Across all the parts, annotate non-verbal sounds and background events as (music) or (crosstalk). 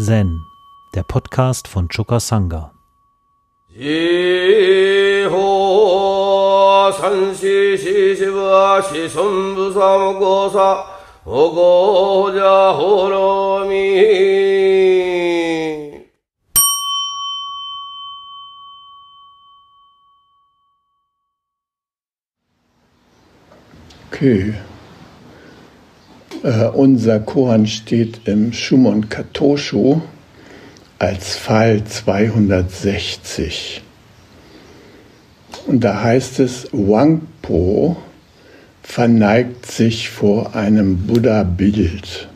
Zen, der Podcast von Choka Sangha. Okay. Äh, unser Koan steht im Shumon Katosho als Fall 260. Und da heißt es, Wangpo verneigt sich vor einem Buddha-Bild.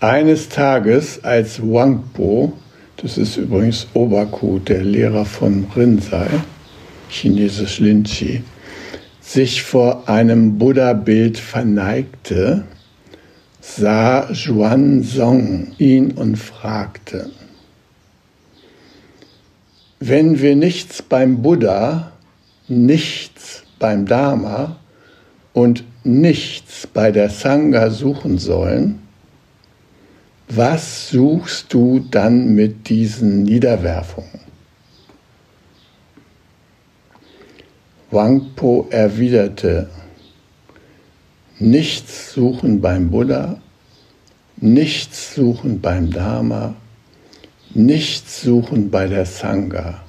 Eines Tages, als Wangpo, das ist übrigens Obaku, der Lehrer von Rinzai, chinesisch Linchi, sich vor einem Buddha-Bild verneigte, sah Xuanzong ihn und fragte, wenn wir nichts beim Buddha, nichts beim Dharma und nichts bei der Sangha suchen sollen, was suchst du dann mit diesen Niederwerfungen? Wangpo erwiderte, nichts suchen beim Buddha, nichts suchen beim Dharma, nichts suchen bei der Sangha.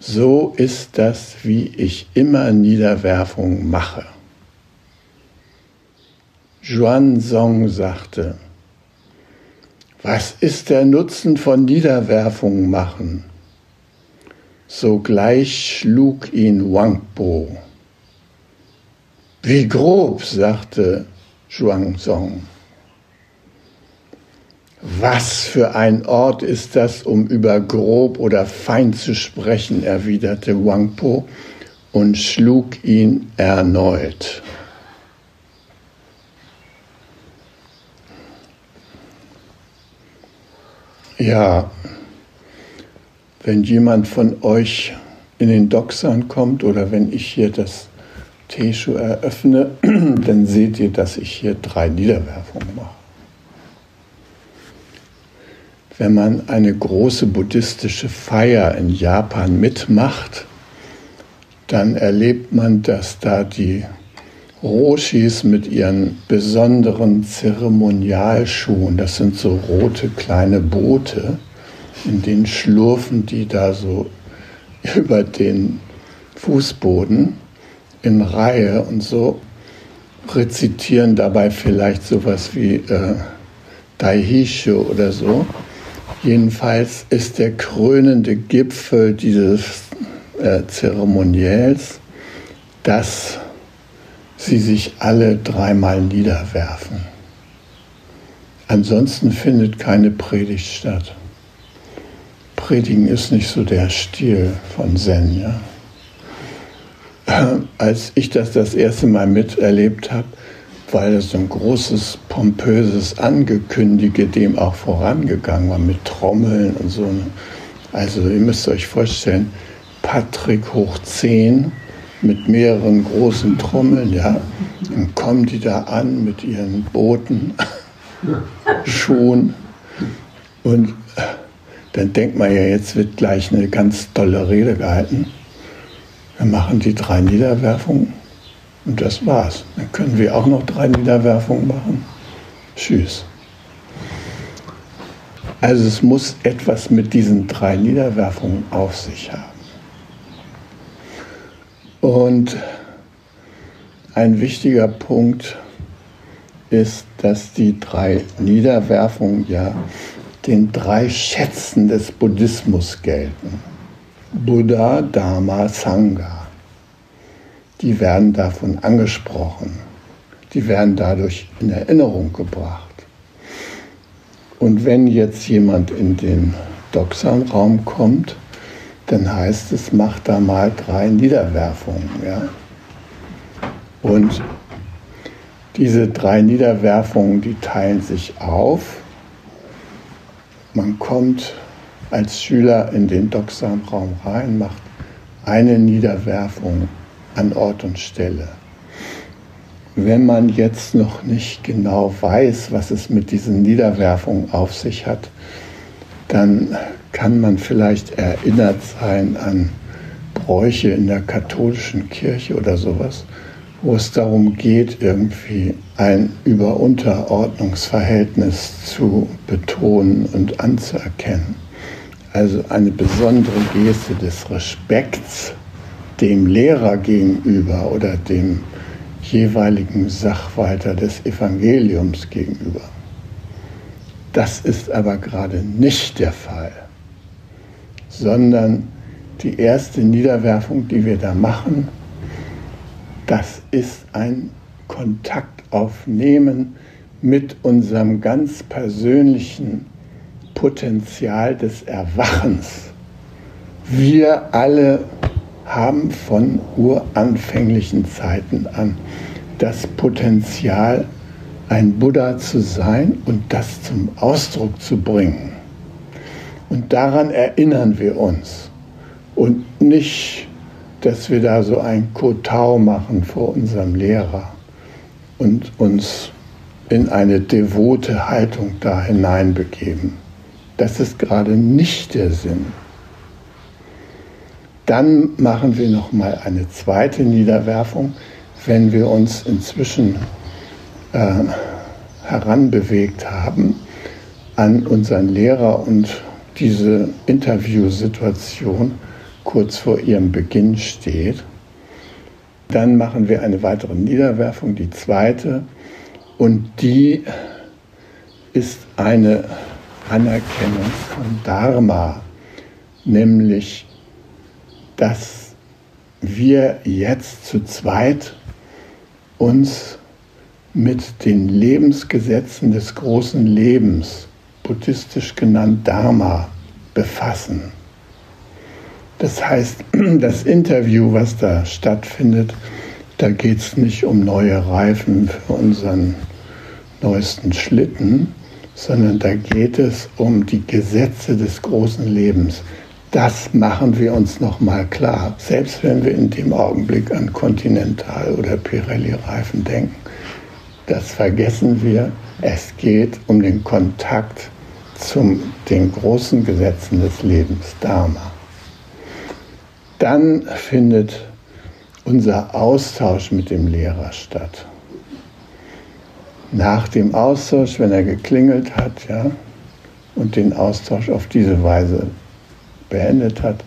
So ist das, wie ich immer Niederwerfung mache. Juan Song sagte, was ist der Nutzen von Niederwerfung machen? Sogleich schlug ihn Wangpo. Wie grob, sagte Zhuangzong. Was für ein Ort ist das, um über grob oder fein zu sprechen, erwiderte Wangpo und schlug ihn erneut. Ja, wenn jemand von euch in den Doxan kommt oder wenn ich hier das Teshu eröffne, (clears throat) dann seht ihr, dass ich hier drei Niederwerfungen mache. Wenn man eine große buddhistische Feier in Japan mitmacht, dann erlebt man, dass da die Roshis mit ihren besonderen Zeremonialschuhen, das sind so rote kleine Boote, in den schlurfen die da so (laughs) über den Fußboden in Reihe und so rezitieren dabei vielleicht sowas wie äh, Daihisho oder so. Jedenfalls ist der krönende Gipfel dieses äh, Zeremoniells, dass sie sich alle dreimal niederwerfen. Ansonsten findet keine Predigt statt. Predigen ist nicht so der Stil von Zen. Ja? Als ich das das erste Mal miterlebt habe, weil das so ein großes, pompöses Angekündige dem auch vorangegangen war mit Trommeln und so. Also ihr müsst euch vorstellen, Patrick hoch 10 mit mehreren großen Trommeln, ja, dann kommen die da an mit ihren Booten, (laughs) Schuhen und dann denkt man ja, jetzt wird gleich eine ganz tolle Rede gehalten. Wir machen die drei Niederwerfungen und das war's. Dann können wir auch noch drei Niederwerfungen machen. Tschüss. Also es muss etwas mit diesen drei Niederwerfungen auf sich haben. Und ein wichtiger Punkt ist, dass die drei Niederwerfungen ja den drei Schätzen des Buddhismus gelten. Buddha, Dharma, Sangha. Die werden davon angesprochen. Die werden dadurch in Erinnerung gebracht. Und wenn jetzt jemand in den Doxan-Raum kommt, dann heißt es, mach da mal drei Niederwerfungen. Ja? Und diese drei Niederwerfungen, die teilen sich auf man kommt als Schüler in den Doxam-Raum rein, macht eine Niederwerfung an Ort und Stelle. wenn man jetzt noch nicht genau weiß, was es mit diesen Niederwerfungen auf sich hat, dann kann man vielleicht erinnert sein an Bräuche in der katholischen Kirche oder sowas, wo es darum geht, irgendwie ein Über-Unterordnungsverhältnis zu betonen und anzuerkennen. Also eine besondere Geste des Respekts dem Lehrer gegenüber oder dem jeweiligen Sachwalter des Evangeliums gegenüber. Das ist aber gerade nicht der Fall, sondern die erste Niederwerfung, die wir da machen, das ist ein Kontakt aufnehmen mit unserem ganz persönlichen Potenzial des Erwachens. Wir alle haben von uranfänglichen Zeiten an das Potenzial, ein Buddha zu sein und das zum Ausdruck zu bringen. Und daran erinnern wir uns. Und nicht, dass wir da so ein Kotau machen vor unserem Lehrer und uns in eine devote Haltung da hineinbegeben. Das ist gerade nicht der Sinn. Dann machen wir noch mal eine zweite Niederwerfung, wenn wir uns inzwischen äh, heranbewegt haben an unseren Lehrer und diese Interviewsituation kurz vor ihrem Beginn steht. Dann machen wir eine weitere Niederwerfung, die zweite, und die ist eine Anerkennung von Dharma, nämlich dass wir jetzt zu zweit uns mit den Lebensgesetzen des großen Lebens, buddhistisch genannt Dharma, befassen. Das heißt, (clears throat) das Interview, was da stattfindet, da geht es nicht um neue Reifen für unseren neuesten Schlitten, sondern da geht es um die Gesetze des großen Lebens. Das machen wir uns nochmal klar, selbst wenn wir in dem Augenblick an Continental oder Pirelli-Reifen denken. Das vergessen wir. Es geht um den Kontakt zu den großen Gesetzen des Lebens, Dharma. Dann findet unser Austausch mit dem Lehrer statt. Nach dem Austausch, wenn er geklingelt hat, ja, und den Austausch auf diese Weise beendet hat,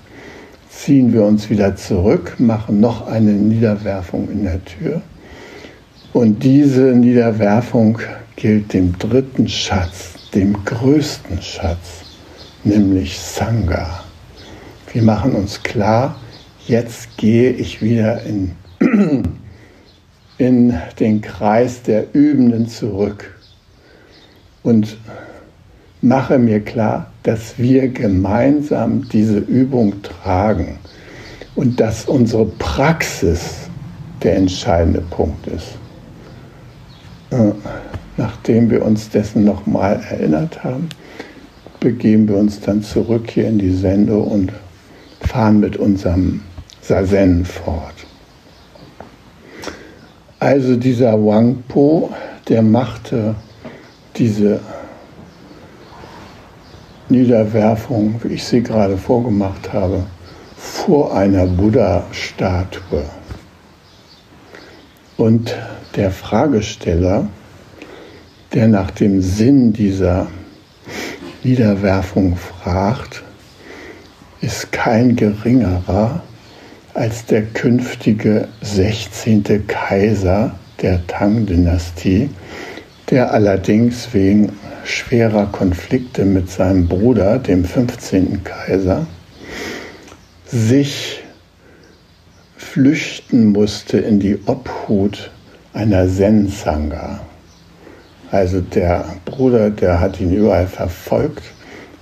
ziehen wir uns wieder zurück, machen noch eine Niederwerfung in der Tür. Und diese Niederwerfung gilt dem dritten Schatz, dem größten Schatz, nämlich Sangha. Wir machen uns klar, jetzt gehe ich wieder in, (clears throat) in den Kreis der Übenden zurück und mache mir klar, dass wir gemeinsam diese Übung tragen und dass unsere Praxis der entscheidende Punkt ist. Äh, nachdem wir uns dessen nochmal erinnert haben, begeben wir uns dann zurück hier in die Sende und fahren mit unserem Sazen fort. Also dieser Wangpo, der machte diese Niederwerfung, wie ich sie gerade vorgemacht habe, vor einer Buddha-Statue. Und der Fragesteller, der nach dem Sinn dieser Niederwerfung fragt, ist kein geringerer als der künftige 16. Kaiser der Tang-Dynastie, der allerdings wegen schwerer Konflikte mit seinem Bruder, dem 15. Kaiser, sich flüchten musste in die Obhut einer Zen-Sangha. Also der Bruder, der hat ihn überall verfolgt,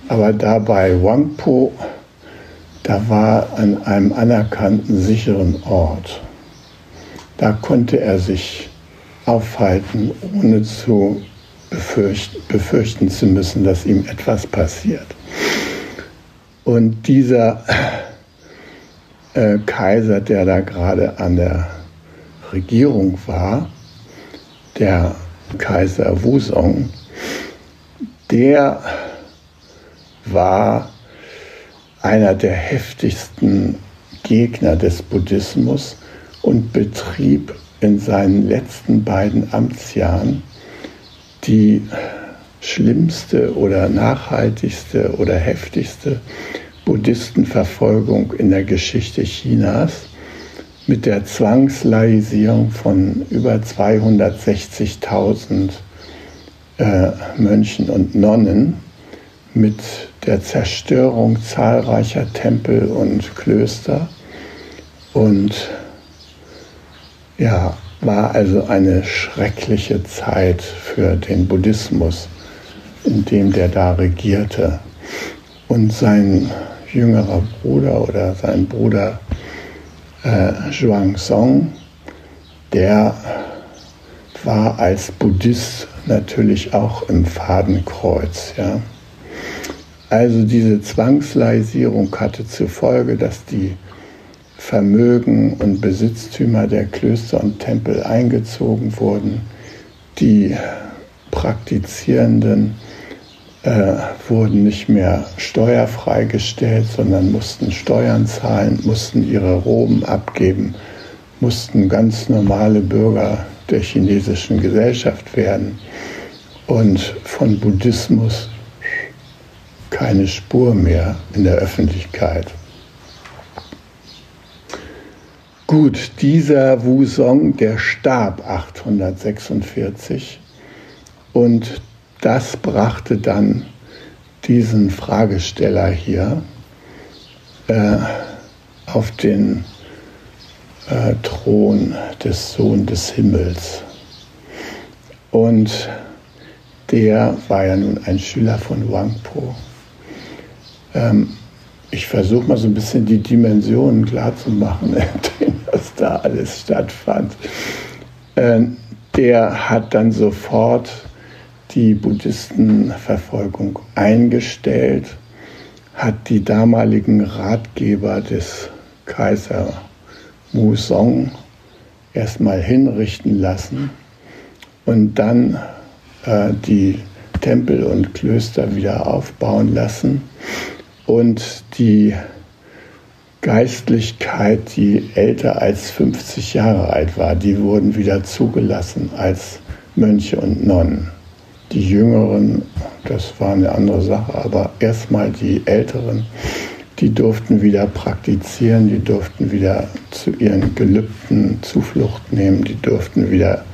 aber dabei Wangpo, da war an einem anerkannten sicheren Ort. Da konnte er sich aufhalten, ohne zu befürchten, befürchten zu müssen, dass ihm etwas passiert. Und dieser äh, Kaiser, der da gerade an der Regierung war, der Kaiser Wusong, der war einer der heftigsten Gegner des Buddhismus und betrieb in seinen letzten beiden Amtsjahren die schlimmste oder nachhaltigste oder heftigste Buddhistenverfolgung in der Geschichte Chinas mit der Zwangslaisierung von über 260.000 äh, Mönchen und Nonnen, mit der Zerstörung zahlreicher Tempel und Klöster und ja, war also eine schreckliche Zeit für den Buddhismus, in dem der da regierte. Und sein jüngerer Bruder oder sein Bruder äh, Song, der war als Buddhist natürlich auch im Fadenkreuz. Ja. Also diese Zwangsleisierung hatte zur Folge, dass die Vermögen und Besitztümer der Klöster und Tempel eingezogen wurden. Die Praktizierenden äh, wurden nicht mehr steuerfrei gestellt, sondern mussten Steuern zahlen, mussten ihre Roben abgeben, mussten ganz normale Bürger der chinesischen Gesellschaft werden und von Buddhismus keine Spur mehr in der Öffentlichkeit. Gut, dieser Wusong, der starb 846 und das brachte dann diesen Fragesteller hier äh, auf den äh, Thron des Sohn des Himmels. Und der war ja nun ein Schüler von Wang Po. Ähm, ich versuche mal so ein bisschen die Dimensionen klarzumachen, (laughs) in denen das da alles stattfand. Äh, der hat dann sofort die Buddhistenverfolgung eingestellt, hat die damaligen Ratgeber des Kaiser Musong erstmal hinrichten lassen und dann äh, die Tempel und Klöster wieder aufbauen lassen und die Geistlichkeit, die älter als 50 Jahre alt war, die wurden wieder zugelassen als Mönche und Nonnen. Die Jüngeren, das war eine andere Sache, aber erstmal die Älteren, die durften wieder praktizieren, die durften wieder zu ihren Gelübden Zuflucht nehmen, die durften wieder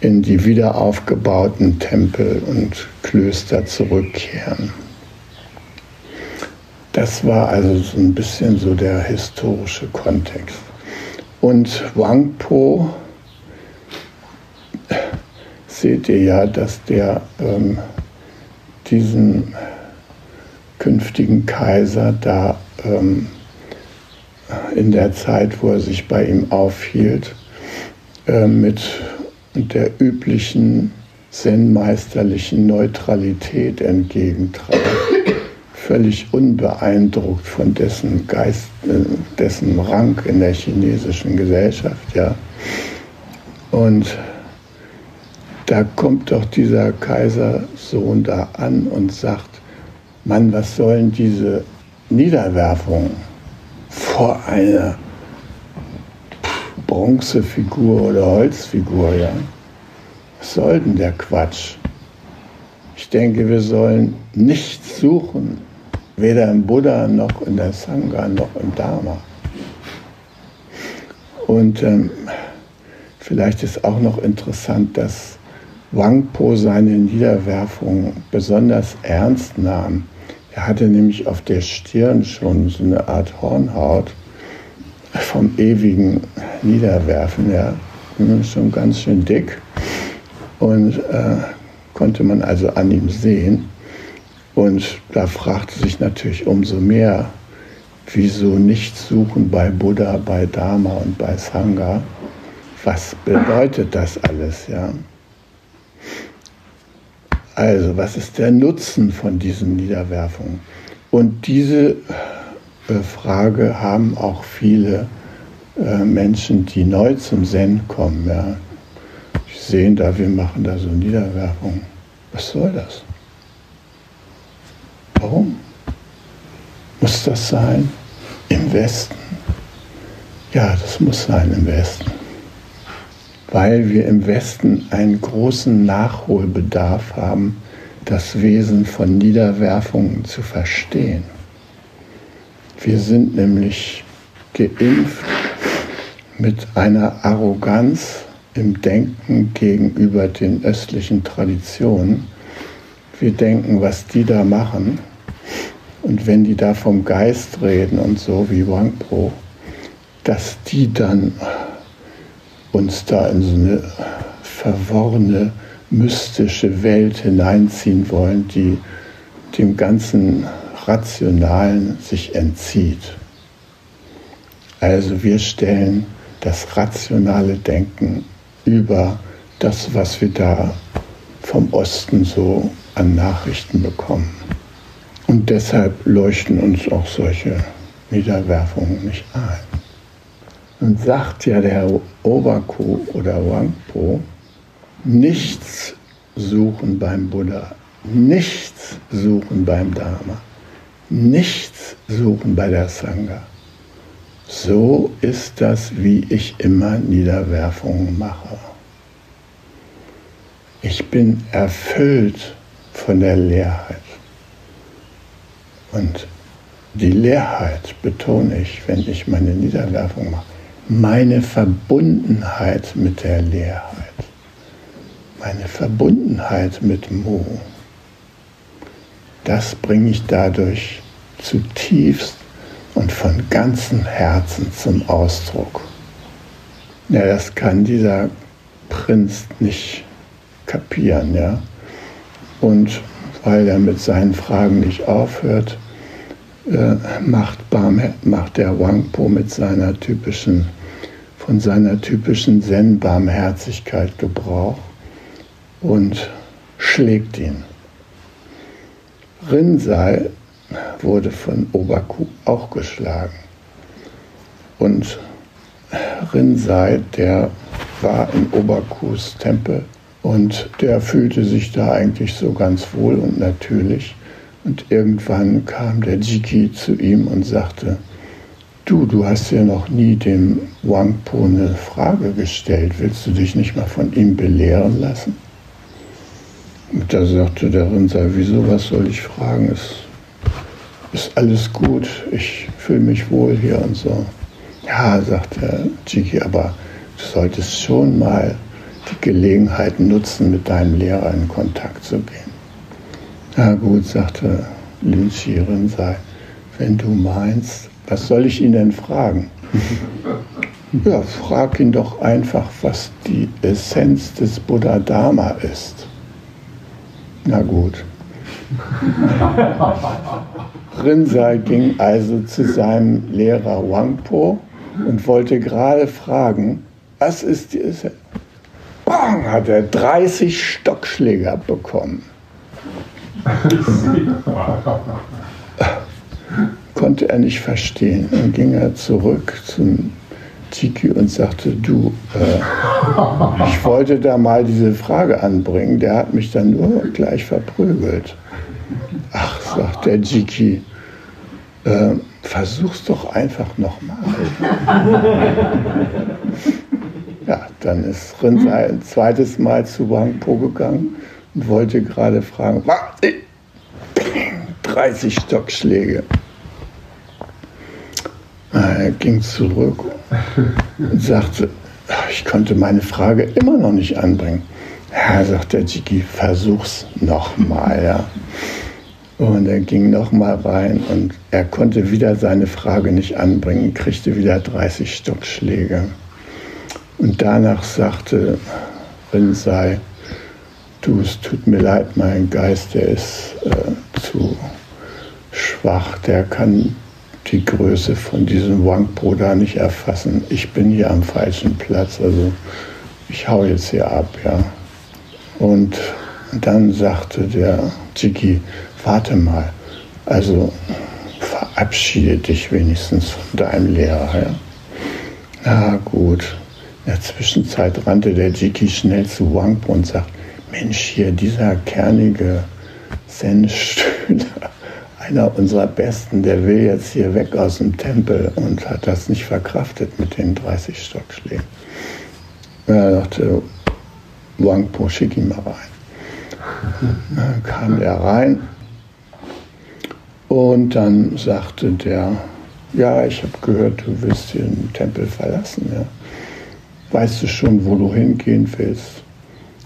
in die wiederaufgebauten Tempel und Klöster zurückkehren. Das war also so ein bisschen so der historische Kontext. Und Wangpo seht ihr ja, dass der ähm, diesen künftigen Kaiser da ähm, in der Zeit, wo er sich bei ihm aufhielt, äh, mit der üblichen zen-meisterlichen Neutralität entgegentrat, völlig unbeeindruckt von dessen Geist, dessen Rang in der chinesischen Gesellschaft, ja. Und da kommt doch dieser Kaisersohn da an und sagt, Mann, was sollen diese Niederwerfungen vor einer Bronzefigur oder Holzfigur, ja? Was soll denn der Quatsch? Ich denke, wir sollen nichts suchen, weder im Buddha noch in der Sangha noch im Dharma. Und ähm, vielleicht ist auch noch interessant, dass Wangpo seine Niederwerfung besonders ernst nahm. Er hatte nämlich auf der Stirn schon so eine Art Hornhaut vom ewigen Niederwerfen, ja, schon ganz schön dick. Und äh, konnte man also an ihm sehen. Und da fragte sich natürlich umso mehr, wieso nicht suchen bei Buddha, bei Dharma und bei Sangha? Was bedeutet das alles, ja? Also, was ist der Nutzen von diesen Niederwerfungen? Und diese äh, Frage haben auch viele äh, Menschen, die neu zum Zen kommen. Ja. sehen da, wir machen da so Niederwerfung. Was soll das? Warum? Muss das sein im Westen? Ja, das muss sein im Westen. Weil wir im Westen einen großen Nachholbedarf haben, das Wesen von Niederwerfungen zu verstehen. Wir sind nämlich geimpft mit einer Arroganz im Denken gegenüber den östlichen Traditionen. Wir denken, was die da machen. Und wenn die da vom Geist reden und so wie Wangpo, dass die dann uns da in so eine verworrene, mystische Welt hineinziehen wollen, die dem ganzen Rationalen sich entzieht. Also wir stellen das rationale Denken über das, was wir da vom Osten so an Nachrichten bekommen. Und deshalb leuchten uns auch solche Niederwerfungen nicht ein. Und sagt ja der Obaku oder Wangpo, nichts suchen beim Buddha, nichts suchen beim Dharma, nichts suchen bei der Sangha. So ist das, wie ich immer Niederwerfungen mache. Ich bin erfüllt von der Leerheit. Und die Leerheit betone ich, wenn ich meine Niederwerfung mache. Meine Verbundenheit mit der Leerheit. Meine Verbundenheit mit Mo. Das bringe ich dadurch zutiefst und von ganzem Herzen zum Ausdruck. Ja, das kann dieser Prinz nicht kapieren, ja. Und weil er mit seinen Fragen nicht aufhört, äh, macht, macht der Wangpo mit seiner typischen, von seiner typischen Zen-Barmherzigkeit Gebrauch und schlägt ihn. Rinzai wurde von Obaku auch geschlagen. Und Rinzai, der war in Obakus Tempel und der fühlte sich da eigentlich so ganz wohl und natürlich. Und irgendwann kam der Jiki zu ihm und sagte, du, du hast ja noch nie dem Wangpo eine Frage gestellt, willst du dich nicht mal von ihm belehren lassen? Und da sagte der Rinzai, wieso, was soll ich fragen? Es ist alles gut, ich fühle mich wohl hier und so. Ja, sagt der Jiki, aber du solltest schon mal die Gelegenheit nutzen, mit deinem Lehrer in Kontakt zu gehen. Na gut, sagte Lin Shirin, sei, wenn du meinst, was soll ich ihn denn fragen? (laughs) Ja, frag ihn doch einfach, was die Essenz des Buddha Dharma ist. Na gut. (laughs) Rinzai ging also zu seinem Lehrer Wangpo und wollte gerade fragen, was ist die Essenz? Bang, hat er 30 Stockschläge abbekommen. (laughs) Konnte er nicht verstehen. Dann ging er zurück zum Tiki und sagte, du, äh, ich wollte da mal diese Frage anbringen, der hat mich dann nur gleich verprügelt. Ach, sagt der Jiki, äh, versuch's doch einfach nochmal. (laughs) dann ist Rinzai ein zweites Mal zu Wangpo gegangen und wollte gerade fragen, was? 30 Stockschläge. Er ging zurück und sagte, ich konnte meine Frage immer noch nicht anbringen. Ja, sagt der Jiki, versuch's nochmal. Ja. Und er ging nochmal rein und er konnte wieder seine Frage nicht anbringen, kriegte wieder 30 Stockschläge. Und danach sagte Rinzai, du, es tut mir leid, mein Geist, der ist äh, zu schwach, der kann die Größe von diesem Wangpo da nicht erfassen. Ich bin hier am falschen Platz, also ich hau jetzt hier ab, ja. Und dann sagte der Jiki, warte mal, also verabschiede dich wenigstens von deinem Lehrer. Ja? Na gut, In der Zwischenzeit rannte der Jiki schnell zu Wangpo und sagt, Mensch, hier dieser kernige Zen-Stühler, (laughs) einer unserer Besten, der will jetzt hier weg aus dem Tempel und hat das nicht verkraftet mit den 30 Stockschlägen. Und er dachte, Wangpo, schick ihn mal rein. Dann kam er rein und dann sagte der, ja, ich habe gehört, du willst den Tempel verlassen. Ja. Weißt du schon, wo du hingehen willst?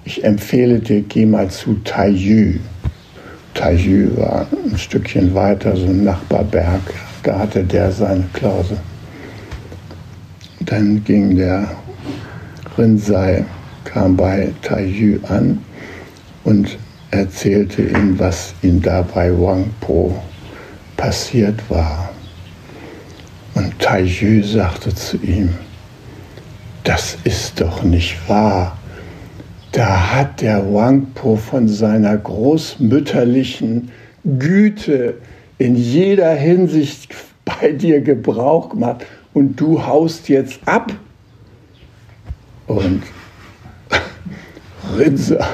Ich empfehle dir, geh mal zu Taiyü. Taiyü war ein Stückchen weiter, so ein Nachbarberg. Da hatte der seine Klause. Dann ging der Rinzai, kam bei Taiyü an und erzählte ihm, was ihm da bei Wangpo passiert war. Und Taiyü sagte zu ihm, das ist doch nicht wahr. Da hat der Wangpo von seiner großmütterlichen Güte in jeder Hinsicht bei dir Gebrauch gemacht und du haust jetzt ab. Und (laughs) Rinser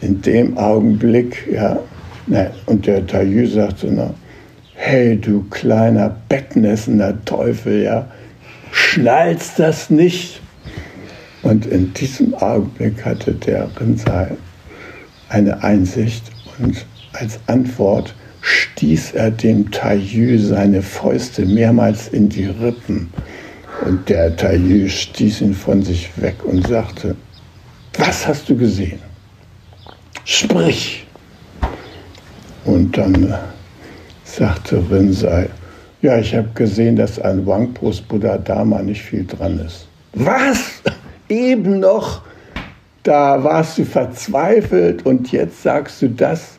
in dem Augenblick, ja, ne, und der Taillü sagte noch, hey du kleiner bettnessender Teufel, ja, schnallst das nicht? Und in diesem Augenblick hatte der Rinzai eine Einsicht und als Antwort stieß er dem Taillü seine Fäuste mehrmals in die Rippen. Und der Taillü stieß ihn von sich weg und sagte, was hast du gesehen? Sprich! Und dann sagte Rinzai, ja, ich habe gesehen, dass an Wangpos Buddha Dharma nicht viel dran ist. Was? eben noch, da warst du verzweifelt und jetzt sagst du das,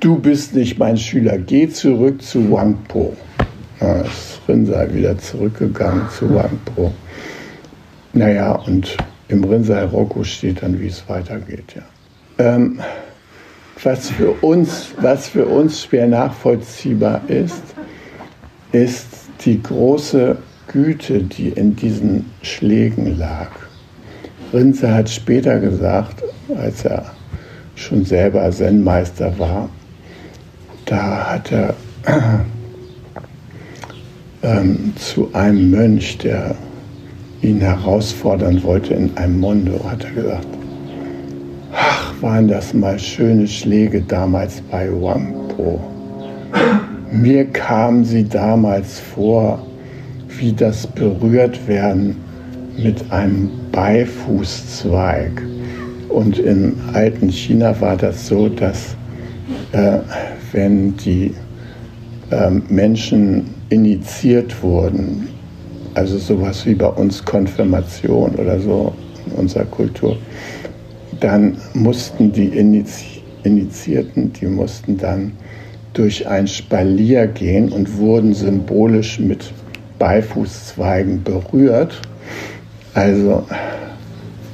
du bist nicht mein Schüler, geh zurück zu Wangpo. Ist Rinzai wieder zurückgegangen zu Wangpo. Naja, und im Rinzai Roku steht dann, wie es weitergeht. Ja. Ähm, was, für uns, was für uns schwer nachvollziehbar ist, ist die große Güte, die in diesen Schlägen lag. Rinze hat später gesagt, als er schon selber Zen-Meister war, da hat er (clears throat) ähm, zu einem Mönch, der ihn herausfordern wollte in einem Mondo, hat er gesagt, ach, waren das mal schöne Schläge damals bei Wangpo. Mir kamen sie damals vor, wie das berührt werden mit einem Beifußzweig. Und im alten China war das so, dass äh, wenn die äh, Menschen initiiert wurden, also sowas wie bei uns Konfirmation oder so in unserer Kultur, dann mussten die Initiierten, die mussten dann durch ein Spalier gehen und wurden symbolisch mit Beifußzweigen berührt. Also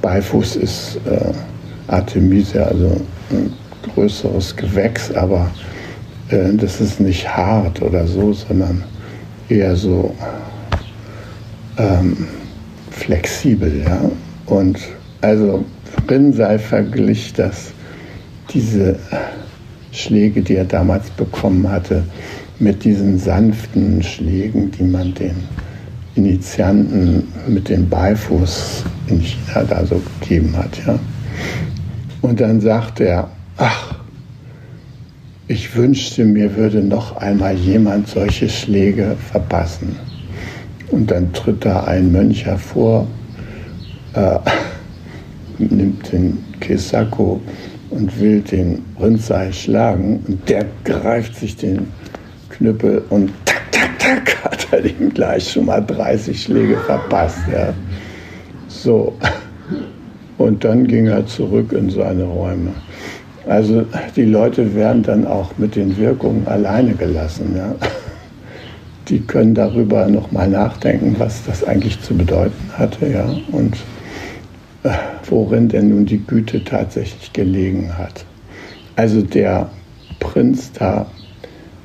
Beifuß ist äh, Artemisia, also ein größeres Gewächs, aber äh, das ist nicht hart oder so, sondern eher so ähm, flexibel. Ja? Und also Rinnsei verglich das, diese Schläge, die er damals bekommen hatte, mit diesen sanften Schlägen, die man den Initianten mit dem Beifuß in China da so gegeben hat. Ja. Und dann sagt er, ach, ich wünschte, mir würde noch einmal jemand solche Schläge verpassen. Und dann tritt da ein Mönch hervor, äh, (laughs) nimmt den Kesako und will den Rinzai schlagen. Und der greift sich den Knüppel und zack, hat er ihm gleich schon mal 30 Schläge verpasst. Ja. So. Und dann ging er zurück in seine Räume. Also die Leute werden dann auch mit den Wirkungen alleine gelassen. Ja. Die können darüber nochmal nachdenken, was das eigentlich zu bedeuten hatte, ja, und äh, worin denn nun die Güte tatsächlich gelegen hat. Also der Prinz da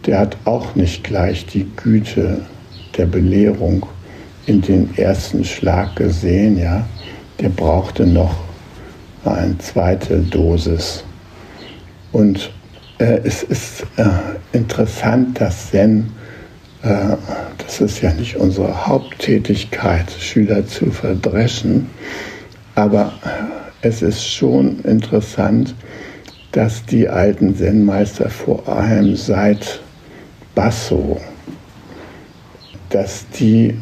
der hat auch nicht gleich die Güte der Belehrung in den ersten Schlag gesehen, ja. Der brauchte noch eine zweite Dosis. Und äh, es ist äh, interessant, dass Zen, äh, das ist ja nicht unsere Haupttätigkeit, Schüler zu verdreschen, aber es ist schon interessant, dass die alten Zen-Meister vor allem seit Basso, dass die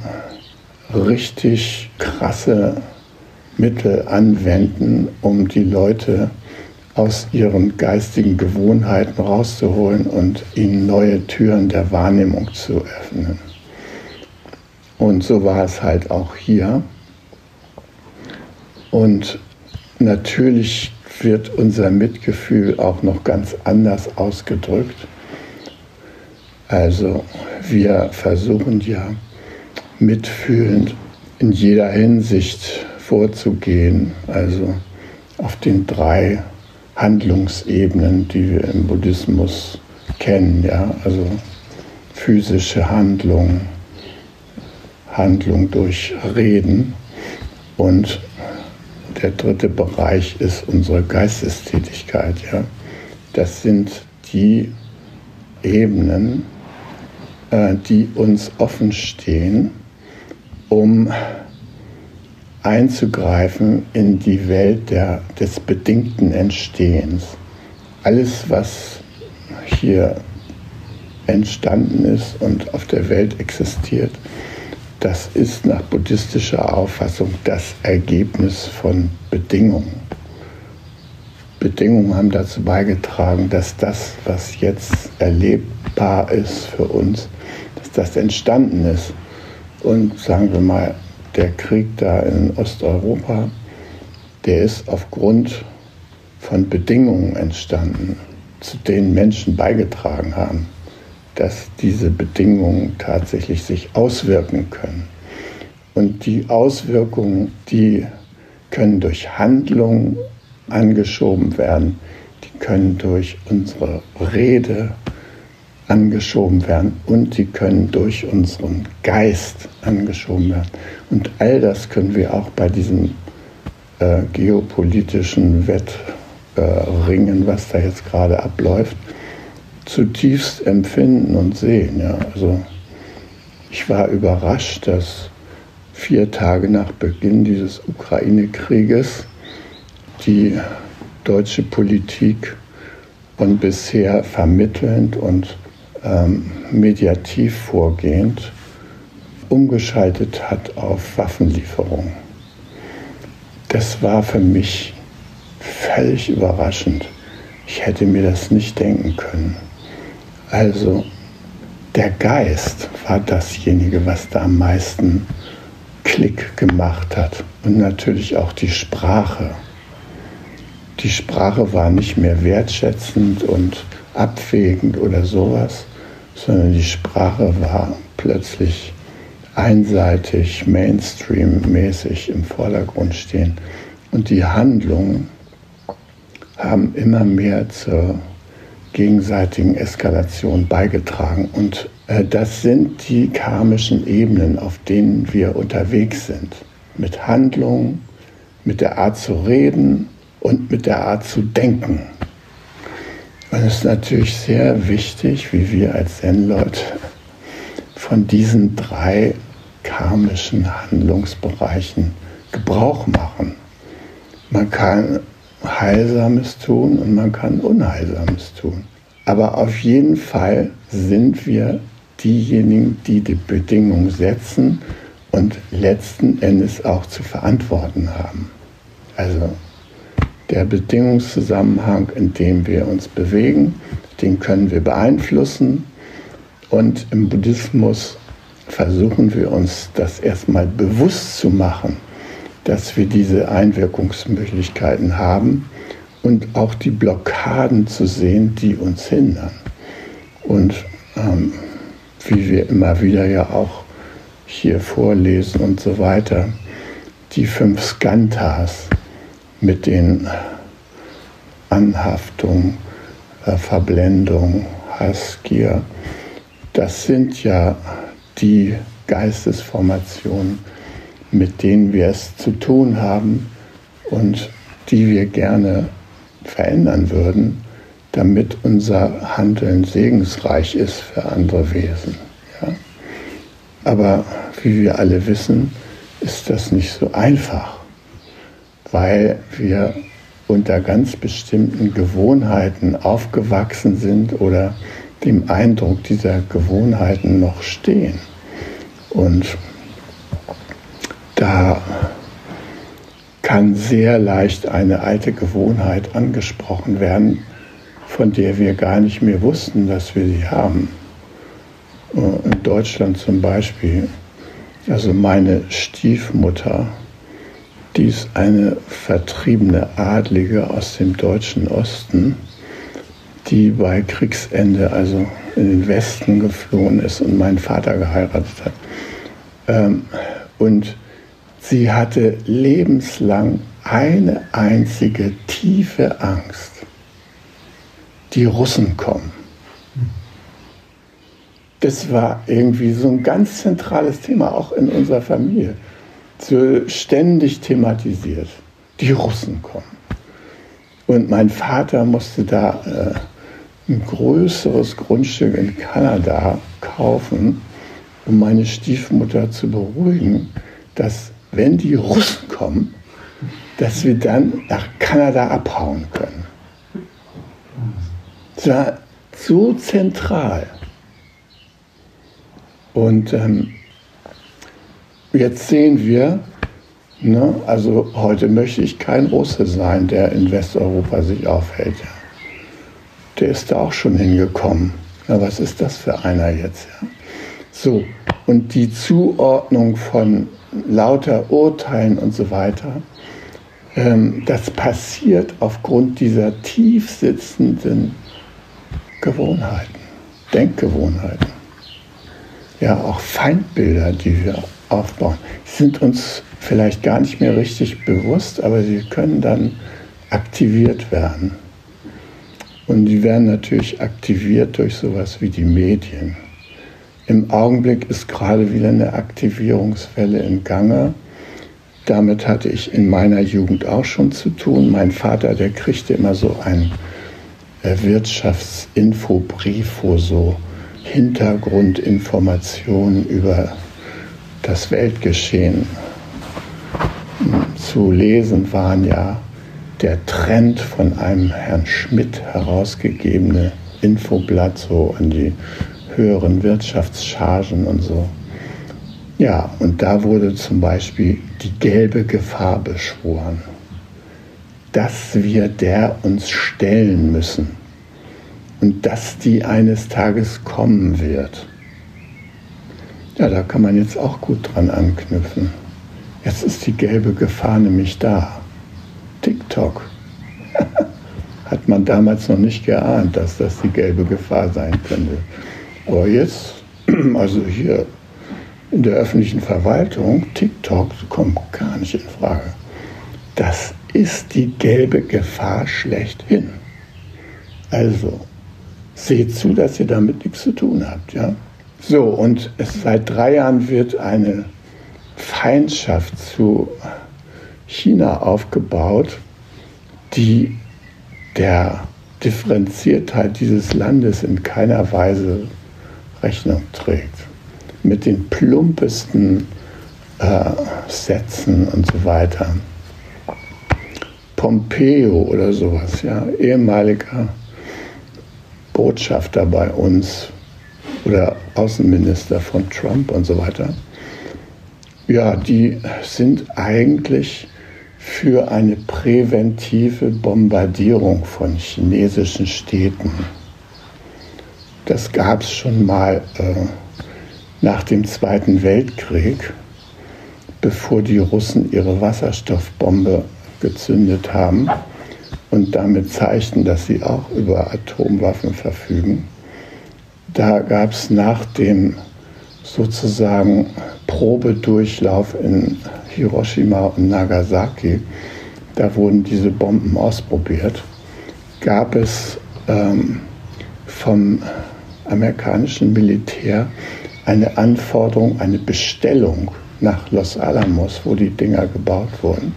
richtig krasse Mittel anwenden, um die Leute aus ihren geistigen Gewohnheiten rauszuholen und ihnen neue Türen der Wahrnehmung zu öffnen. Und so war es halt auch hier. Und natürlich wird unser Mitgefühl auch noch ganz anders ausgedrückt. Also wir versuchen ja mitfühlend in jeder Hinsicht vorzugehen, also auf den drei Handlungsebenen, die wir im Buddhismus kennen, ja, also physische Handlung, Handlung durch Reden und der dritte Bereich ist unsere Geistestätigkeit, ja. Das sind die Ebenen, äh, die uns offen stehen, um einzugreifen in die Welt der, des bedingten Entstehens. Alles, was hier entstanden ist und auf der Welt existiert, das ist nach buddhistischer Auffassung das Ergebnis von Bedingungen. Bedingungen haben dazu beigetragen, dass das, was jetzt erlebbar ist für uns, dass das entstanden ist. Und sagen wir mal, der Krieg da in Osteuropa, der ist aufgrund von Bedingungen entstanden, zu denen Menschen beigetragen haben, dass diese Bedingungen tatsächlich sich auswirken können. Und die Auswirkungen, die können durch Handlungen angeschoben werden, die können durch unsere Rede angeschoben werden und sie können durch unseren Geist angeschoben werden. Und all das können wir auch bei diesem äh, geopolitischen Wettringen, äh, was da jetzt gerade abläuft, zutiefst empfinden und sehen. Ja. Also ich war überrascht, dass vier Tage nach Beginn dieses Ukraine-Krieges die deutsche Politik und bisher vermittelnd und ähm, mediativ vorgehend umgeschaltet hat auf Waffenlieferungen. Das war für mich völlig überraschend. Ich hätte mir das nicht denken können. Also der Geist war dasjenige, was da am meisten Klick gemacht hat. Und natürlich auch die Sprache. Die Sprache war nicht mehr wertschätzend und abwägend oder sowas, sondern die Sprache war plötzlich einseitig, Mainstream-mäßig im Vordergrund stehen. Und die Handlungen haben immer mehr zur gegenseitigen Eskalation beigetragen. Und äh, das sind die karmischen Ebenen, auf denen wir unterwegs sind. Mit Handlungen, mit der Art zu reden und mit der Art zu denken. Und es ist natürlich sehr wichtig, wie wir als Zen-Leute von diesen drei karmischen Handlungsbereichen Gebrauch machen. Man kann Heilsames tun und man kann Unheilsames tun. Aber auf jeden Fall sind wir diejenigen, die die Bedingungen setzen und letzten Endes auch zu verantworten haben. Also der Bedingungszusammenhang, in dem wir uns bewegen, den können wir beeinflussen. Und im Buddhismus versuchen wir uns das erstmal bewusst zu machen, dass wir diese Einwirkungsmöglichkeiten haben und auch die Blockaden zu sehen, die uns hindern. Und ähm, wie wir immer wieder ja auch hier vorlesen und so weiter, die fünf Skantas mit den Anhaftung, äh, Verblendung, Hass, Gier, das sind ja die Geistesformationen, mit denen wir es zu tun haben und die wir gerne verändern würden, damit unser Handeln segensreich ist für andere Wesen. Ja? Aber wie wir alle wissen, ist das nicht so einfach, weil wir unter ganz bestimmten Gewohnheiten aufgewachsen sind oder dem Eindruck dieser Gewohnheiten noch stehen. Und da kann sehr leicht eine alte Gewohnheit angesprochen werden, von der wir gar nicht mehr wussten, dass wir sie haben. In Deutschland zum Beispiel, also meine Stiefmutter, die ist eine vertriebene Adlige aus dem deutschen Osten, die bei Kriegsende also in den Westen geflohen ist und meinen Vater geheiratet hat. Ähm, und sie hatte lebenslang eine einzige tiefe Angst. Die Russen kommen. Das war irgendwie so ein ganz zentrales Thema, auch in unserer Familie. So ständig thematisiert. Die Russen kommen. Und mein Vater musste da äh, ein größeres Grundstück in Kanada kaufen, um meine Stiefmutter zu beruhigen, dass wenn die Russen kommen, dass wir dann nach Kanada abhauen können. Das war so zentral. Und ähm, jetzt sehen wir, ne, also heute möchte ich kein Russe sein, der in Westeuropa sich aufhält. Der ist da auch schon hingekommen. Ja, was ist das für einer jetzt? Ja? So, und die Zuordnung von lauter Urteilen und so weiter, ähm, das passiert aufgrund dieser tief sitzenden Gewohnheiten, Denkgewohnheiten. Ja, auch Feindbilder, die wir aufbauen, sind uns vielleicht gar nicht mehr richtig bewusst, aber sie können dann aktiviert werden. Und die werden natürlich aktiviert durch sowas wie die Medien. Im Augenblick ist gerade wieder eine Aktivierungswelle im Gange. Damit hatte ich in meiner Jugend auch schon zu tun. Mein Vater, der kriegte immer so einen äh, Wirtschaftsinfobrief, wo so Hintergrundinformationen über das Weltgeschehen hm, zu lesen waren ja der Trend von einem Herrn Schmidt herausgegebene Infoblatt so an die höheren Wirtschaftschargen und so. Ja, und da wurde zum Beispiel die gelbe Gefahr beschworen, dass wir der uns stellen müssen und dass die eines Tages kommen wird. Ja, da kann man jetzt auch gut dran anknüpfen. Jetzt ist die gelbe Gefahr nämlich da. TikTok. (laughs) Hat man damals noch nicht geahnt, dass das die gelbe Gefahr sein könnte. Aber jetzt, (clears throat) also hier in der öffentlichen Verwaltung, TikTok kommt gar nicht in Frage. Das ist die gelbe Gefahr schlechthin. Also, seht zu, dass ihr damit nichts zu tun habt, ja? So, und es, seit drei Jahren wird eine Feindschaft zu China aufgebaut, die der Differenziertheit dieses Landes in keiner Weise Rechnung trägt. Mit den plumpesten äh, Sätzen und so weiter. Pompeo oder sowas, ja, ehemaliger Botschafter bei uns oder Außenminister von Trump und so weiter. Ja, die sind eigentlich für eine präventive Bombardierung von chinesischen Städten. Das gab es schon mal äh, nach dem Zweiten Weltkrieg, bevor die Russen ihre Wasserstoffbombe gezündet haben und damit zeigten, dass sie auch über Atomwaffen verfügen. Da gab es nach dem sozusagen Probedurchlauf in Hiroshima und Nagasaki, da wurden diese Bomben ausprobiert, gab es ähm, vom amerikanischen Militär eine Anforderung, eine Bestellung nach Los Alamos, wo die Dinger gebaut wurden,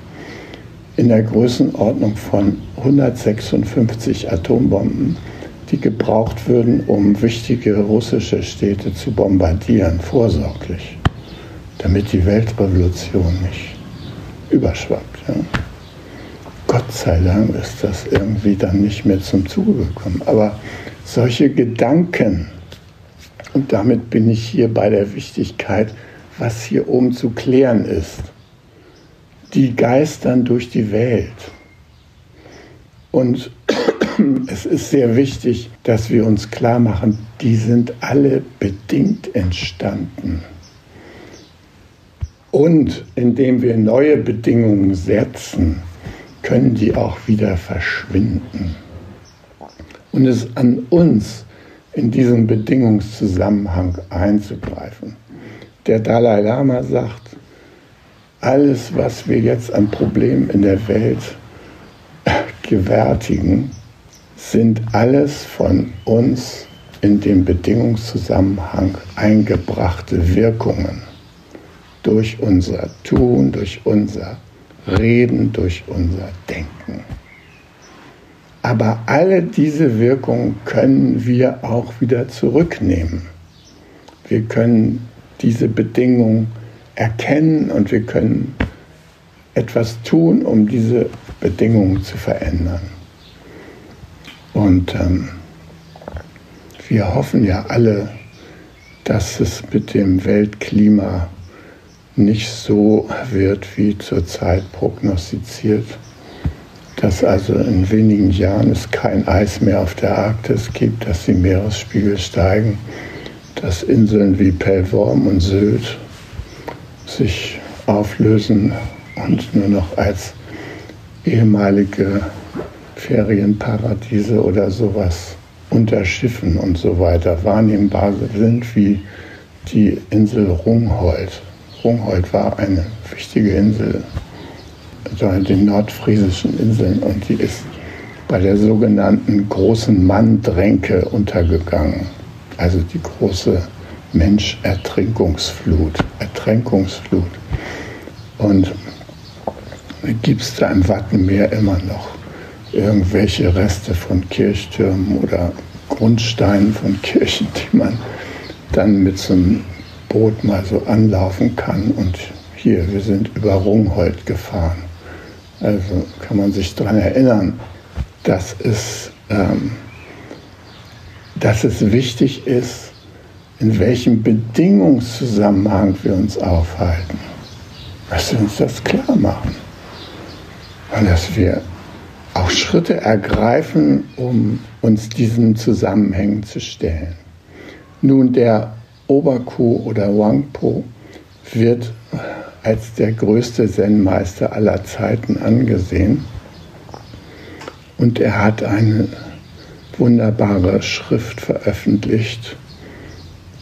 in der Größenordnung von 156 Atombomben, die gebraucht würden, um wichtige russische Städte zu bombardieren, vorsorglich, damit die Weltrevolution nicht überschwappt. Ja. Gott sei Dank ist das irgendwie dann nicht mehr zum Zuge gekommen. Aber solche Gedanken, und damit bin ich hier bei der Wichtigkeit, was hier oben zu klären ist, die geistern durch die Welt. Und (clears throat) es ist sehr wichtig, dass wir uns klar machen, die sind alle bedingt entstanden. Und indem wir neue Bedingungen setzen, können die auch wieder verschwinden. Und es an uns, in diesen Bedingungszusammenhang einzugreifen. Der Dalai Lama sagt, alles, was wir jetzt an Problemen in der Welt (laughs) gewärtigen, sind alles von uns in den Bedingungszusammenhang eingebrachte Wirkungen durch unser Tun, durch unser Reden, durch unser Denken. Aber alle diese Wirkungen können wir auch wieder zurücknehmen. Wir können diese Bedingungen erkennen und wir können etwas tun, um diese Bedingungen zu verändern. Und ähm, wir hoffen ja alle, dass es mit dem Weltklima nicht so wird wie zurzeit prognostiziert, dass also in wenigen Jahren es kein Eis mehr auf der Arktis gibt, dass die Meeresspiegel steigen, dass Inseln wie Pellworm und Sylt sich auflösen und nur noch als ehemalige Ferienparadiese oder sowas unter Schiffen und so weiter wahrnehmbar sind wie die Insel Rungholt. Rungholt war eine wichtige Insel in den nordfriesischen Inseln und die ist bei der sogenannten großen Mann-Dränke untergegangen. Also die große Mensch-Ertrinkungsflut, Ertränkungsflut. Und gibt es da im Wattenmeer immer noch irgendwelche Reste von Kirchtürmen oder Grundsteinen von Kirchen, die man dann mit so einem Boot mal so anlaufen kann. Und hier, wir sind über Rungholt gefahren. Also kann man sich daran erinnern, dass es, ähm, dass es wichtig ist, in welchem Bedingungszusammenhang wir uns aufhalten. Dass wir uns das klar machen. Und dass wir auch Schritte ergreifen, um uns diesen Zusammenhängen zu stellen. Nun, der Oberku oder Wangpo wird als der größte Zen-Meister aller Zeiten angesehen. Und er hat eine wunderbare Schrift veröffentlicht,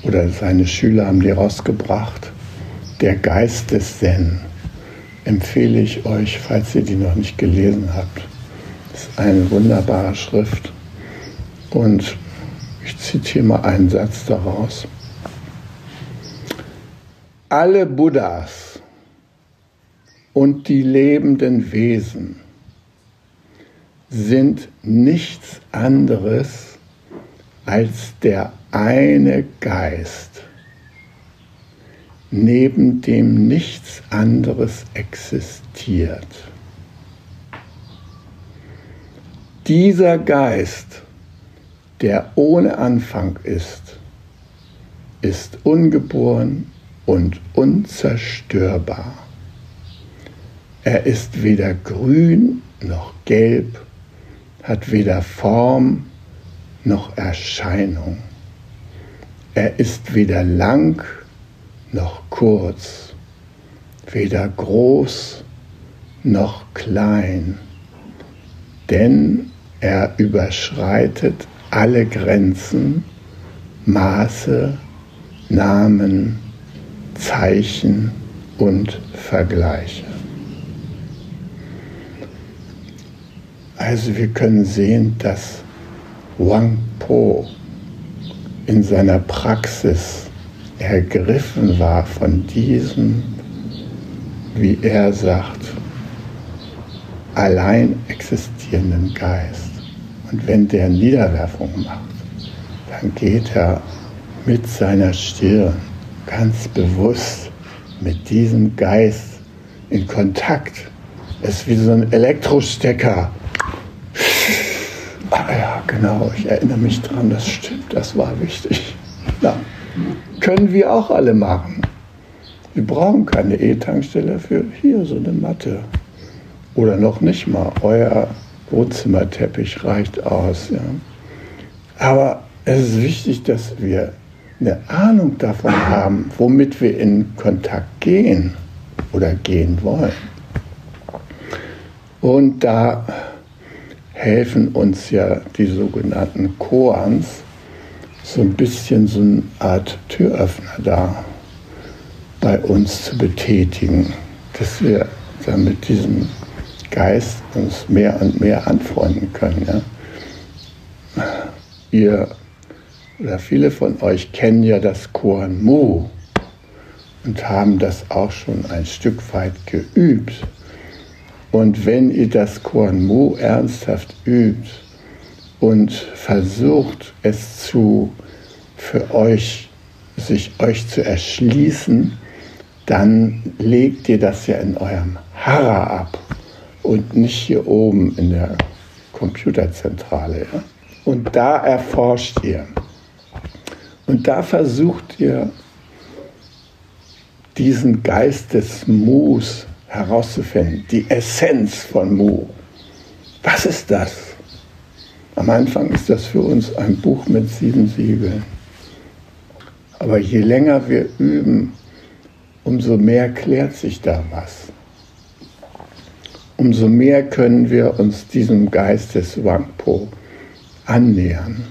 oder seine Schüler haben die rausgebracht, Der Geist des Zen. Empfehle ich euch, falls ihr die noch nicht gelesen habt. Das ist eine wunderbare Schrift. Und ich zitiere mal einen Satz daraus. Alle Buddhas und die lebenden Wesen sind nichts anderes als der eine Geist, neben dem nichts anderes existiert. Dieser Geist, der ohne Anfang ist, ist ungeboren und unzerstörbar. Er ist weder grün noch gelb, hat weder Form noch Erscheinung. Er ist weder lang noch kurz, weder groß noch klein, denn er überschreitet alle Grenzen, Maße, Namen, Zeichen und Vergleiche. Also wir können sehen, dass Wang Po in seiner Praxis ergriffen war von diesem, wie er sagt, allein existierenden Geist. Und wenn der Niederwerfung macht, dann geht er mit seiner Stirn ganz bewusst mit diesem Geist in Kontakt. Es ist wie so ein Elektrostecker. Ah ja, genau, ich erinnere mich dran, das stimmt, das war wichtig. Ja, können wir auch alle machen. Wir brauchen keine E-Tankstelle für hier so eine Matte. Oder noch nicht mal, euer Wohnzimmerteppich reicht aus. Ja. Aber es ist wichtig, dass wir eine Ahnung davon haben, womit wir in Kontakt gehen oder gehen wollen. Und da helfen uns ja die sogenannten Koans, so ein bisschen so eine Art Türöffner da bei uns zu betätigen, dass wir dann mit diesem Geist uns mehr und mehr anfreunden können. Ja? Ihr oder viele von euch kennen ja das Koan Mu und haben das auch schon ein Stück weit geübt. Und wenn ihr das Koan Mu ernsthaft übt und versucht es zu für euch sich euch zu erschließen, dann legt ihr das ja in eurem Hara ab und nicht hier oben in der Computerzentrale. Ja? Und da erforscht ihr. Und da versucht ihr, diesen Geist des Mus herauszufinden, die Essenz von Mu. Was ist das? Am Anfang ist das für uns ein Buch mit sieben Siegeln. Aber je länger wir üben, umso mehr klärt sich da was. Umso mehr können wir uns diesem Geist des Wangpo annähern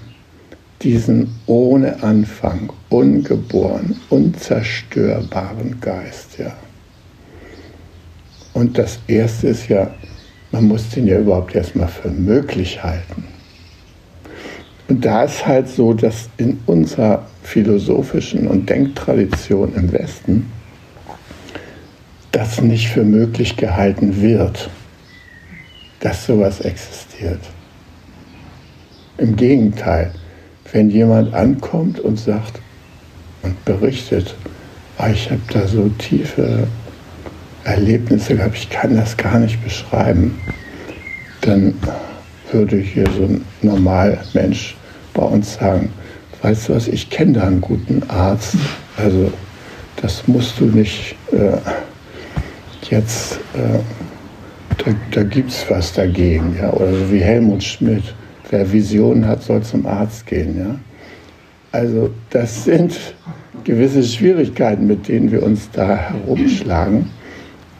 diesen ohne Anfang, ungeboren, unzerstörbaren Geist, ja. Und das erste ist ja, man muss den ja überhaupt erstmal für möglich halten. Und da ist halt so, dass in unserer philosophischen und Denktradition im Westen das nicht für möglich gehalten wird, dass sowas existiert. Im Gegenteil, wenn jemand ankommt und sagt und berichtet, ah, ich habe da so tiefe Erlebnisse gehabt, ich kann das gar nicht beschreiben, dann würde hier so ein Normalmensch bei uns sagen, weißt du was, ich kenne da einen guten Arzt, also das musst du nicht äh, jetzt, äh, da, da gibt es was dagegen, ja, oder so wie Helmut Schmidt Wer Visionen hat, soll zum Arzt gehen. Ja? Also das sind gewisse Schwierigkeiten, mit denen wir uns da herumschlagen.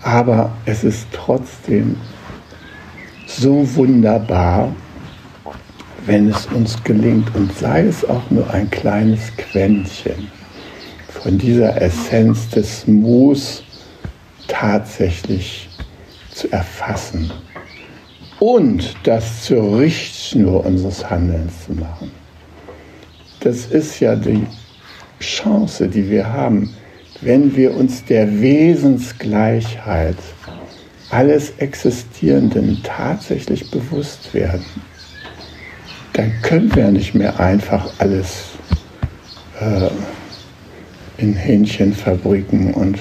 Aber es ist trotzdem so wunderbar, wenn es uns gelingt und sei es auch nur ein kleines Quäntchen von dieser Essenz des Mus tatsächlich zu erfassen und das zur Richtschnur unseres Handelns zu machen. Das ist ja die Chance, die wir haben, wenn wir uns der Wesensgleichheit alles Existierenden tatsächlich bewusst werden. Dann können wir nicht mehr einfach alles äh, in Hähnchenfabriken und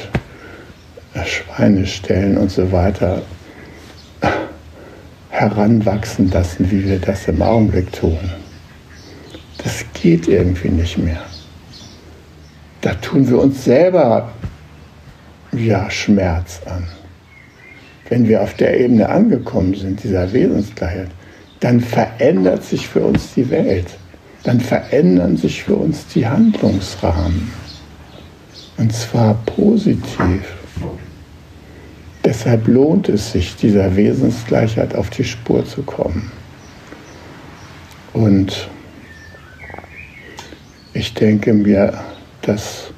äh, Schweine stellen und so weiter (laughs) heranwachsen lassen, wie wir das im Augenblick tun. Das geht irgendwie nicht mehr. Da tun wir uns selber ja Schmerz an. Wenn wir auf der Ebene angekommen sind, dieser Wesensgleichheit, dann verändert sich für uns die Welt. Dann verändern sich für uns die Handlungsrahmen. Und zwar positiv. Deshalb lohnt es sich, dieser Wesensgleichheit auf die Spur zu kommen. Und ich denke mir, dass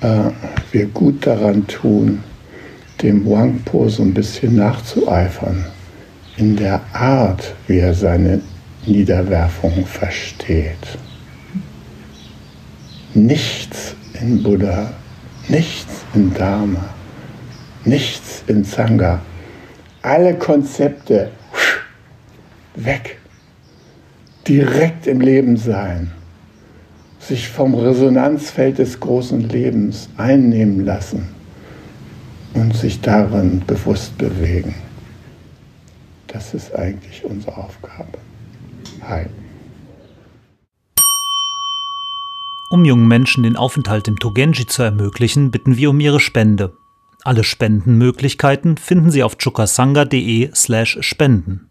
äh, wir gut daran tun, dem Wangpo so ein bisschen nachzueifern in der Art, wie er seine Niederwerfung versteht. Nichts in Buddha, nichts in Dharma, nichts in Sangha. Alle Konzepte weg. Direkt im Leben sein. Sich vom Resonanzfeld des großen Lebens einnehmen lassen und sich darin bewusst bewegen. Das ist eigentlich unsere Aufgabe. Hi. Um jungen Menschen den Aufenthalt im Togenji zu ermöglichen, bitten wir um ihre Spende. Alle Spendenmöglichkeiten finden Sie auf chukasanga.de slash spenden.